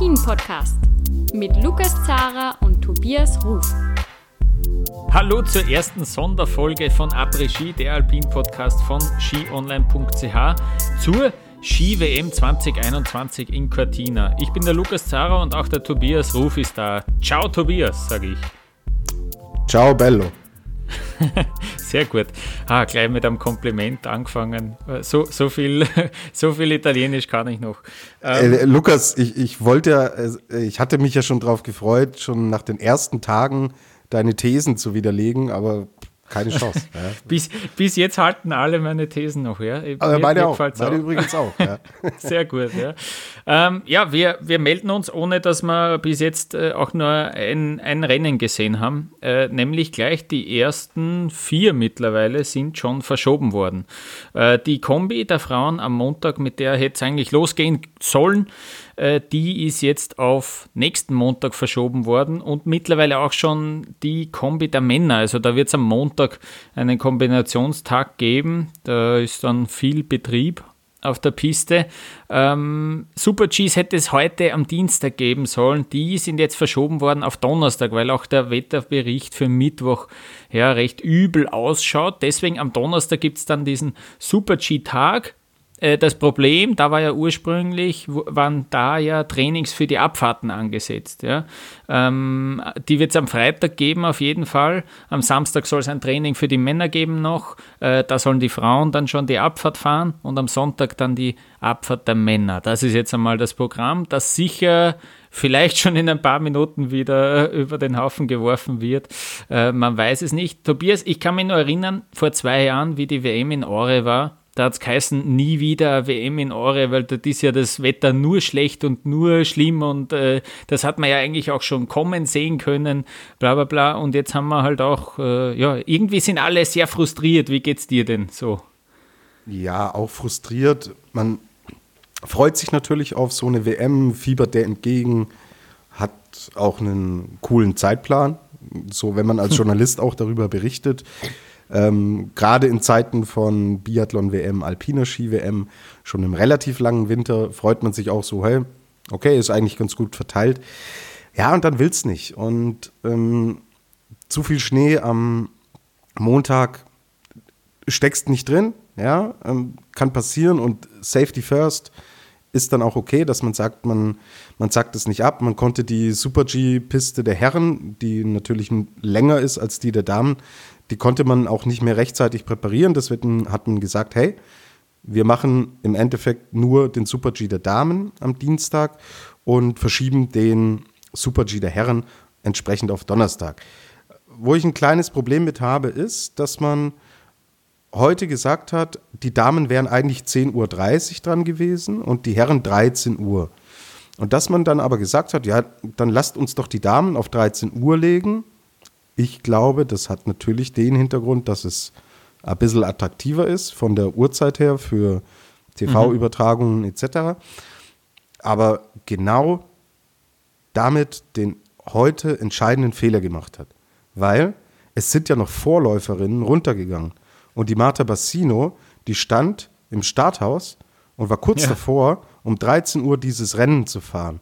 Après-Ski, der Alpin-Podcast mit Lukas Zara und Tobias Ruf. Hallo zur ersten Sonderfolge von Après-Ski, der Alpin-Podcast von skionline.ch zur Ski-WM 2021 in Cortina. Ich bin der Lukas Zara und auch der Tobias Ruf ist da. Ciao Tobias, sage ich. Ciao Bello. Sehr gut. Ah, gleich mit einem Kompliment angefangen. Äh, so, so, viel, so viel Italienisch kann ich noch. Ähm, äh, Lukas, ich, ich wollte ja, äh, ich hatte mich ja schon drauf gefreut, schon nach den ersten Tagen deine Thesen zu widerlegen, aber keine Chance. Ja. bis, bis jetzt halten alle meine Thesen noch, ja. Aber meine auch. Meine auch. übrigens auch. Ja. Sehr gut, ja. Ähm, ja, wir, wir melden uns, ohne dass wir bis jetzt äh, auch nur ein, ein Rennen gesehen haben. Äh, nämlich gleich die ersten vier mittlerweile sind schon verschoben worden. Äh, die Kombi der Frauen am Montag, mit der hätte es eigentlich losgehen sollen, die ist jetzt auf nächsten Montag verschoben worden und mittlerweile auch schon die Kombi der Männer. Also da wird es am Montag einen Kombinationstag geben. Da ist dann viel Betrieb auf der Piste. Ähm, Super Gs hätte es heute am Dienstag geben sollen. Die sind jetzt verschoben worden auf Donnerstag, weil auch der Wetterbericht für Mittwoch ja, recht übel ausschaut. Deswegen am Donnerstag gibt es dann diesen Super G-Tag. Äh, das Problem, da war ja ursprünglich, waren da ja Trainings für die Abfahrten angesetzt. Ja. Ähm, die wird es am Freitag geben, auf jeden Fall. Am Samstag soll es ein Training für die Männer geben noch. Äh, da sollen die Frauen dann schon die Abfahrt fahren und am Sonntag dann die Abfahrt der Männer. Das ist jetzt einmal das Programm, das sicher vielleicht schon in ein paar Minuten wieder über den Haufen geworfen wird. Äh, man weiß es nicht. Tobias, ich kann mich nur erinnern, vor zwei Jahren, wie die WM in Ore war, da hat es geheißen, nie wieder WM in Ore, weil dort ist ja das Wetter nur schlecht und nur schlimm und äh, das hat man ja eigentlich auch schon kommen sehen können, bla bla bla. Und jetzt haben wir halt auch, äh, ja, irgendwie sind alle sehr frustriert. Wie geht's dir denn so? Ja, auch frustriert. Man freut sich natürlich auf so eine WM, fiebert der entgegen, hat auch einen coolen Zeitplan. So, wenn man als Journalist auch darüber berichtet. Ähm, Gerade in Zeiten von Biathlon-WM, Alpiner Ski-WM, schon im relativ langen Winter, freut man sich auch so, hey, okay, ist eigentlich ganz gut verteilt. Ja, und dann will's nicht. Und ähm, zu viel Schnee am Montag steckst nicht drin, ja, ähm, kann passieren und Safety First ist dann auch okay, dass man sagt, man, man sagt es nicht ab. Man konnte die Super G-Piste der Herren, die natürlich länger ist als die der Damen, die konnte man auch nicht mehr rechtzeitig präparieren. Deswegen hat man gesagt, hey, wir machen im Endeffekt nur den Super G der Damen am Dienstag und verschieben den Super G der Herren entsprechend auf Donnerstag. Wo ich ein kleines Problem mit habe, ist, dass man heute gesagt hat, die Damen wären eigentlich 10.30 Uhr dran gewesen und die Herren 13 Uhr. Und dass man dann aber gesagt hat, ja, dann lasst uns doch die Damen auf 13 Uhr legen ich glaube, das hat natürlich den Hintergrund, dass es ein bisschen attraktiver ist von der Uhrzeit her für TV-Übertragungen etc. Aber genau damit den heute entscheidenden Fehler gemacht hat. Weil es sind ja noch Vorläuferinnen runtergegangen. Und die Marta Bassino, die stand im Starthaus und war kurz ja. davor, um 13 Uhr dieses Rennen zu fahren.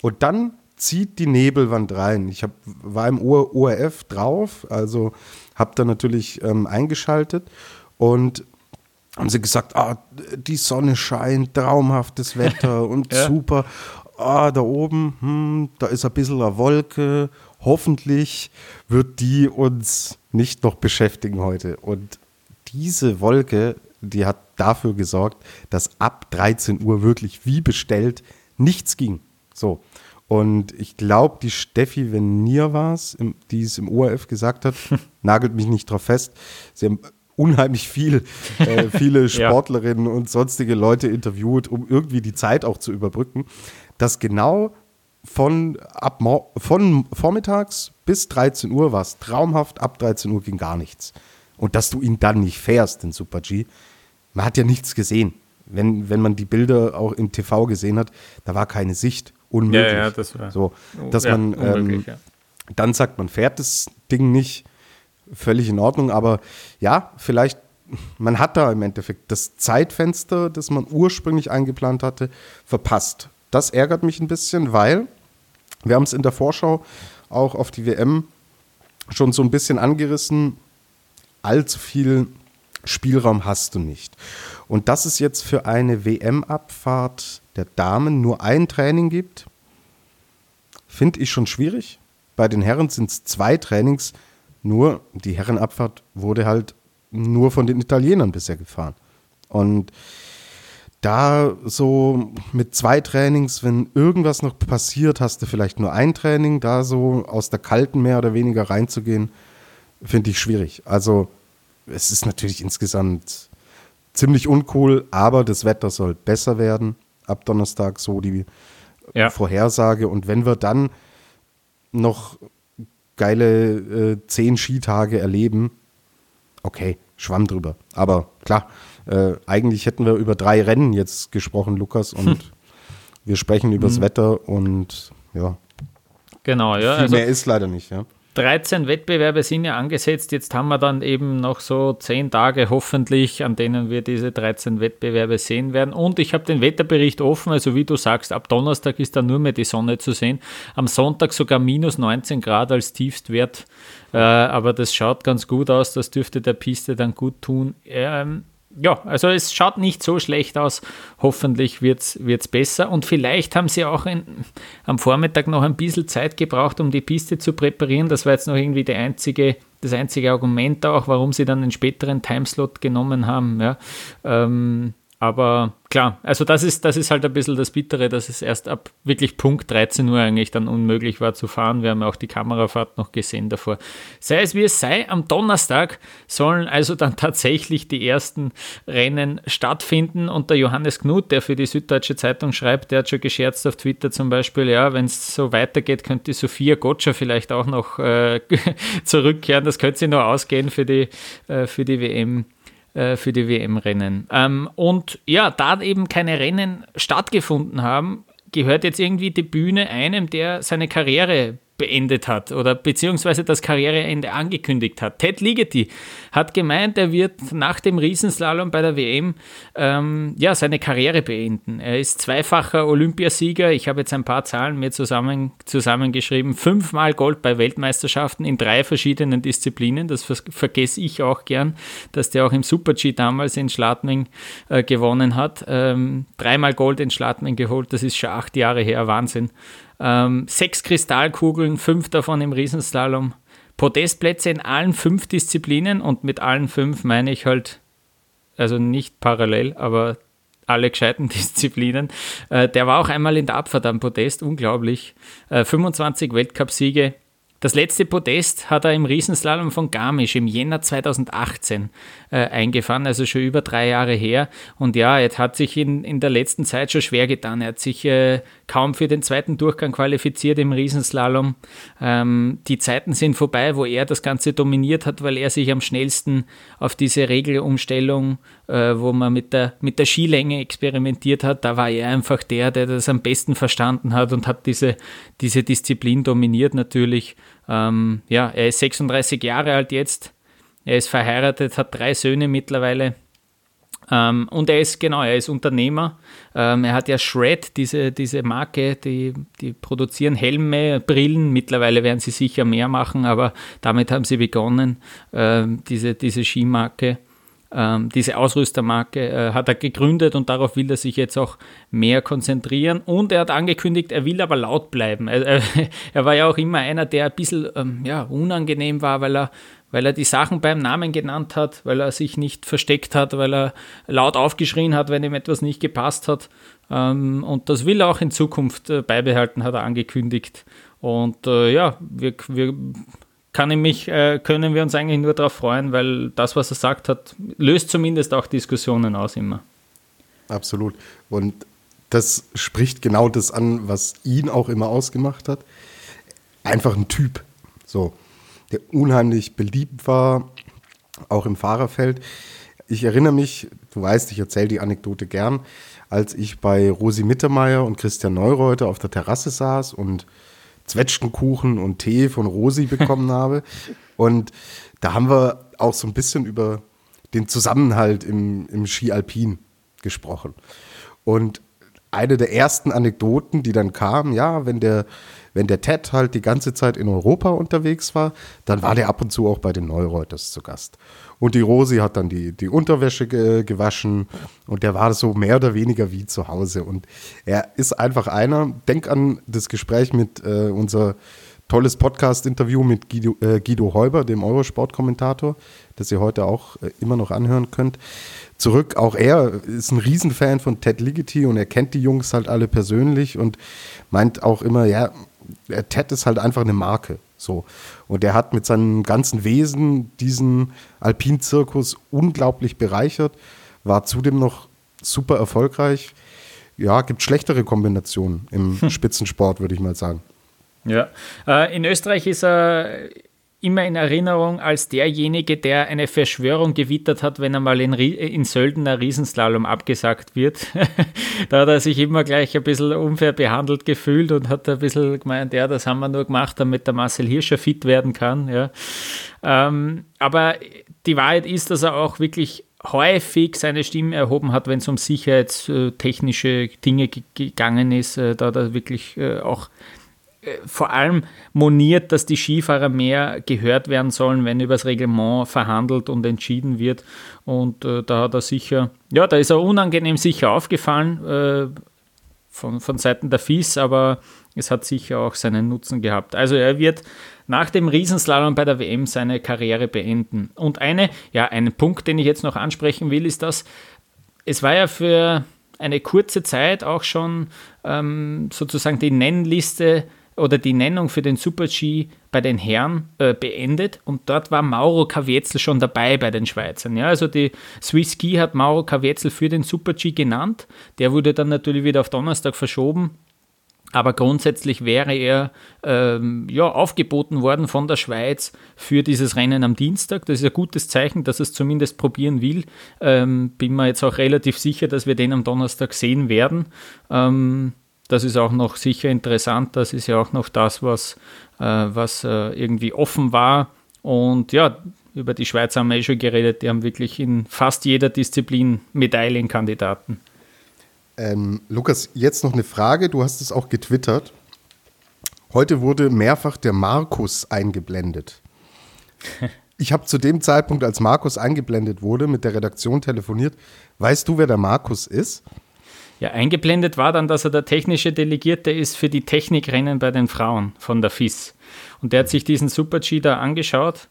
Und dann zieht die Nebelwand rein. Ich hab, war im ORF drauf, also habe da natürlich ähm, eingeschaltet und haben sie gesagt, ah, die Sonne scheint, traumhaftes Wetter und ja. super. Ah, da oben, hm, da ist ein bisschen eine Wolke. Hoffentlich wird die uns nicht noch beschäftigen heute. Und diese Wolke, die hat dafür gesorgt, dass ab 13 Uhr wirklich wie bestellt nichts ging. So. Und ich glaube, die Steffi Venier war es, die es im ORF gesagt hat, nagelt mich nicht drauf fest. Sie haben unheimlich viel, äh, viele Sportlerinnen ja. und sonstige Leute interviewt, um irgendwie die Zeit auch zu überbrücken, dass genau von, ab, von vormittags bis 13 Uhr war es traumhaft, ab 13 Uhr ging gar nichts. Und dass du ihn dann nicht fährst, den Super G, man hat ja nichts gesehen. Wenn, wenn man die Bilder auch im TV gesehen hat, da war keine Sicht unmöglich. Ja, ja, das war so, dass ja, man ähm, ja. dann sagt, man fährt das Ding nicht, völlig in Ordnung, aber ja, vielleicht, man hat da im Endeffekt das Zeitfenster, das man ursprünglich eingeplant hatte, verpasst. das ärgert mich ein bisschen, weil wir haben es in der Vorschau auch auf die WM schon so ein bisschen angerissen. Allzu viel Spielraum hast du nicht. Und dass es jetzt für eine WM-Abfahrt der Damen nur ein Training gibt, finde ich schon schwierig. Bei den Herren sind es zwei Trainings, nur die Herrenabfahrt wurde halt nur von den Italienern bisher gefahren. Und da so mit zwei Trainings, wenn irgendwas noch passiert, hast du vielleicht nur ein Training, da so aus der kalten mehr oder weniger reinzugehen, finde ich schwierig. Also es ist natürlich insgesamt ziemlich uncool, aber das Wetter soll besser werden ab Donnerstag, so die ja. Vorhersage. Und wenn wir dann noch geile äh, zehn Skitage erleben, okay, schwamm drüber. Aber klar, äh, eigentlich hätten wir über drei Rennen jetzt gesprochen, Lukas, und hm. wir sprechen über das hm. Wetter und ja. Genau, ja. Viel also, mehr ist leider nicht, ja. 13 Wettbewerbe sind ja angesetzt. Jetzt haben wir dann eben noch so 10 Tage hoffentlich, an denen wir diese 13 Wettbewerbe sehen werden. Und ich habe den Wetterbericht offen. Also wie du sagst, ab Donnerstag ist da nur mehr die Sonne zu sehen. Am Sonntag sogar minus 19 Grad als Tiefstwert. Äh, aber das schaut ganz gut aus. Das dürfte der Piste dann gut tun. Ähm, ja, also es schaut nicht so schlecht aus. Hoffentlich wird es besser. Und vielleicht haben sie auch in, am Vormittag noch ein bisschen Zeit gebraucht, um die Piste zu präparieren. Das war jetzt noch irgendwie einzige, das einzige Argument auch, warum sie dann einen späteren Timeslot genommen haben. Ja. Ähm, aber klar, also das ist, das ist halt ein bisschen das Bittere, dass es erst ab wirklich Punkt 13 Uhr eigentlich dann unmöglich war zu fahren. Wir haben ja auch die Kamerafahrt noch gesehen davor. Sei es wie es sei, am Donnerstag sollen also dann tatsächlich die ersten Rennen stattfinden und der Johannes Knut, der für die Süddeutsche Zeitung schreibt, der hat schon gescherzt auf Twitter zum Beispiel, ja, wenn es so weitergeht, könnte die Sophia Gotcha vielleicht auch noch äh, zurückkehren. Das könnte sie noch ausgehen für die, äh, für die WM äh, für die WM-Rennen. Ähm, und ja, da eben keine Rennen stattgefunden haben, gehört jetzt irgendwie die Bühne einem, der seine Karriere beendet hat oder beziehungsweise das Karriereende angekündigt hat. Ted Ligeti hat gemeint, er wird nach dem Riesenslalom bei der WM ähm, ja, seine Karriere beenden. Er ist zweifacher Olympiasieger. Ich habe jetzt ein paar Zahlen mir zusammen, zusammengeschrieben. Fünfmal Gold bei Weltmeisterschaften in drei verschiedenen Disziplinen. Das ver vergesse ich auch gern, dass der auch im Super-G damals in Schladming äh, gewonnen hat. Ähm, dreimal Gold in Schladming geholt. Das ist schon acht Jahre her. Wahnsinn. Ähm, sechs Kristallkugeln, fünf davon im Riesenslalom. Podestplätze in allen fünf Disziplinen und mit allen fünf meine ich halt, also nicht parallel, aber alle gescheiten Disziplinen. Äh, der war auch einmal in der Abfahrt am Podest, unglaublich. Äh, 25 Weltcupsiege, das letzte Podest hat er im Riesenslalom von Garmisch im Jänner 2018 äh, eingefahren, also schon über drei Jahre her. Und ja, er hat sich in, in der letzten Zeit schon schwer getan. Er hat sich äh, kaum für den zweiten Durchgang qualifiziert im Riesenslalom. Ähm, die Zeiten sind vorbei, wo er das Ganze dominiert hat, weil er sich am schnellsten auf diese Regelumstellung, äh, wo man mit der, mit der Skilänge experimentiert hat, da war er einfach der, der das am besten verstanden hat und hat diese, diese Disziplin dominiert natürlich. Ähm, ja, er ist 36 Jahre alt jetzt. Er ist verheiratet, hat drei Söhne mittlerweile. Ähm, und er ist, genau, er ist Unternehmer. Ähm, er hat ja Shred, diese, diese Marke, die, die produzieren Helme, Brillen. Mittlerweile werden sie sicher mehr machen, aber damit haben sie begonnen, ähm, diese, diese Skimarke. Ähm, diese Ausrüstermarke äh, hat er gegründet und darauf will er sich jetzt auch mehr konzentrieren. Und er hat angekündigt, er will aber laut bleiben. Er, er, er war ja auch immer einer, der ein bisschen ähm, ja, unangenehm war, weil er, weil er die Sachen beim Namen genannt hat, weil er sich nicht versteckt hat, weil er laut aufgeschrien hat, wenn ihm etwas nicht gepasst hat. Ähm, und das will er auch in Zukunft äh, beibehalten, hat er angekündigt. Und äh, ja, wir, wir kann ich mich, äh, können wir uns eigentlich nur darauf freuen, weil das, was er sagt hat, löst zumindest auch Diskussionen aus immer. Absolut. Und das spricht genau das an, was ihn auch immer ausgemacht hat. Einfach ein Typ, so, der unheimlich beliebt war, auch im Fahrerfeld. Ich erinnere mich, du weißt, ich erzähle die Anekdote gern, als ich bei Rosi Mittermeier und Christian Neureuter auf der Terrasse saß und Zwetschgenkuchen und Tee von Rosi bekommen habe. Und da haben wir auch so ein bisschen über den Zusammenhalt im, im Ski Alpin gesprochen. Und eine der ersten Anekdoten, die dann kam, ja, wenn der, wenn der Ted halt die ganze Zeit in Europa unterwegs war, dann war der ab und zu auch bei den Neureuters zu Gast. Und die Rosi hat dann die, die Unterwäsche ge gewaschen und der war so mehr oder weniger wie zu Hause. Und er ist einfach einer, denk an das Gespräch mit äh, unser tolles Podcast-Interview mit Guido, äh, Guido Heuber, dem Eurosport-Kommentator, das ihr heute auch äh, immer noch anhören könnt. Zurück, auch er ist ein Riesenfan von Ted Ligety und er kennt die Jungs halt alle persönlich und meint auch immer, ja, Ted ist halt einfach eine Marke. So. Und er hat mit seinem ganzen Wesen diesen Alpin-Zirkus unglaublich bereichert, war zudem noch super erfolgreich. Ja, gibt schlechtere Kombinationen im. Spitzensport, würde ich mal sagen. Ja, äh, in Österreich ist er immer in Erinnerung als derjenige, der eine Verschwörung gewittert hat, wenn er mal in, in Sölden ein Riesenslalom abgesagt wird. da hat er sich immer gleich ein bisschen unfair behandelt gefühlt und hat ein bisschen gemeint, ja, das haben wir nur gemacht, damit der Marcel Hirscher fit werden kann. Ja. Ähm, aber die Wahrheit ist, dass er auch wirklich häufig seine Stimme erhoben hat, wenn es um sicherheitstechnische Dinge gegangen ist, äh, da hat er wirklich äh, auch äh, vor allem moniert, dass die Skifahrer mehr gehört werden sollen, wenn über das Reglement verhandelt und entschieden wird. Und äh, da hat er sicher, ja, da ist er unangenehm sicher aufgefallen äh, von, von Seiten der FIS, aber es hat sicher auch seinen Nutzen gehabt. Also er wird nach dem Riesenslalom bei der WM seine Karriere beenden. Und eine, ja, ein Punkt, den ich jetzt noch ansprechen will, ist, dass es war ja für eine kurze Zeit auch schon ähm, sozusagen die Nennliste oder die Nennung für den Super-G bei den Herren äh, beendet und dort war Mauro Kavietzel schon dabei bei den Schweizern. Ja, also die Swiss Ski hat Mauro Kavietzel für den Super-G genannt. Der wurde dann natürlich wieder auf Donnerstag verschoben. Aber grundsätzlich wäre er ähm, ja, aufgeboten worden von der Schweiz für dieses Rennen am Dienstag. Das ist ein gutes Zeichen, dass es zumindest probieren will. Ähm, bin mir jetzt auch relativ sicher, dass wir den am Donnerstag sehen werden. Ähm, das ist auch noch sicher interessant. Das ist ja auch noch das, was, äh, was äh, irgendwie offen war. Und ja, über die Schweizer haben wir eh schon geredet. Die haben wirklich in fast jeder Disziplin Medaillenkandidaten. Ähm, Lukas, jetzt noch eine Frage. Du hast es auch getwittert. Heute wurde mehrfach der Markus eingeblendet. Ich habe zu dem Zeitpunkt, als Markus eingeblendet wurde, mit der Redaktion telefoniert. Weißt du, wer der Markus ist? Ja, eingeblendet war dann, dass er der technische Delegierte ist für die Technikrennen bei den Frauen von der FIS. Und der hat sich diesen Super-G da angeschaut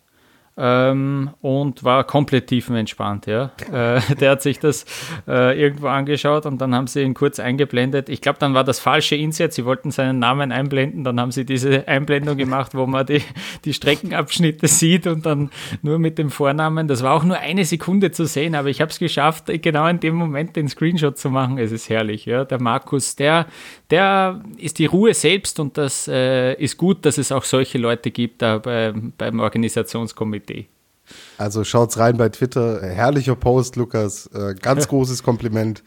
ähm, und war komplett tiefenentspannt. Ja. Äh, der hat sich das äh, irgendwo angeschaut und dann haben sie ihn kurz eingeblendet. Ich glaube, dann war das falsche Insert. Sie wollten seinen Namen einblenden, dann haben sie diese Einblendung gemacht, wo man die, die Streckenabschnitte sieht und dann nur mit dem Vornamen. Das war auch nur eine Sekunde zu sehen, aber ich habe es geschafft, genau in dem Moment den Screenshot zu machen. Es ist herrlich. Ja. Der Markus, der, der ist die Ruhe selbst und das äh, ist gut, dass es auch solche Leute gibt da bei, beim Organisationskomitee. Idee. Also schaut's rein bei Twitter. Herrlicher Post, Lukas. Äh, ganz großes Kompliment.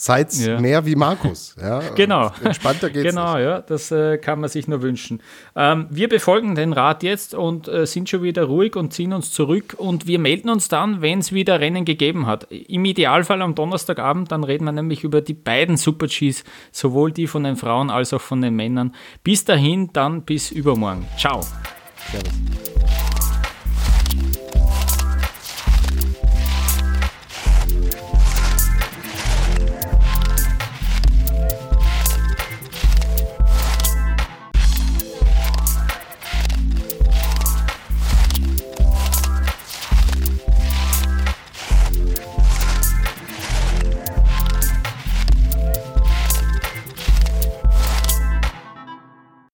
Seid ja. mehr wie Markus. Ja? Genau. Entspannter geht's Genau, nicht. ja, das äh, kann man sich nur wünschen. Ähm, wir befolgen den Rat jetzt und äh, sind schon wieder ruhig und ziehen uns zurück und wir melden uns dann, wenn es wieder Rennen gegeben hat. Im Idealfall am Donnerstagabend, dann reden wir nämlich über die beiden Super-Gs, sowohl die von den Frauen als auch von den Männern. Bis dahin, dann bis übermorgen. Ciao. Servus.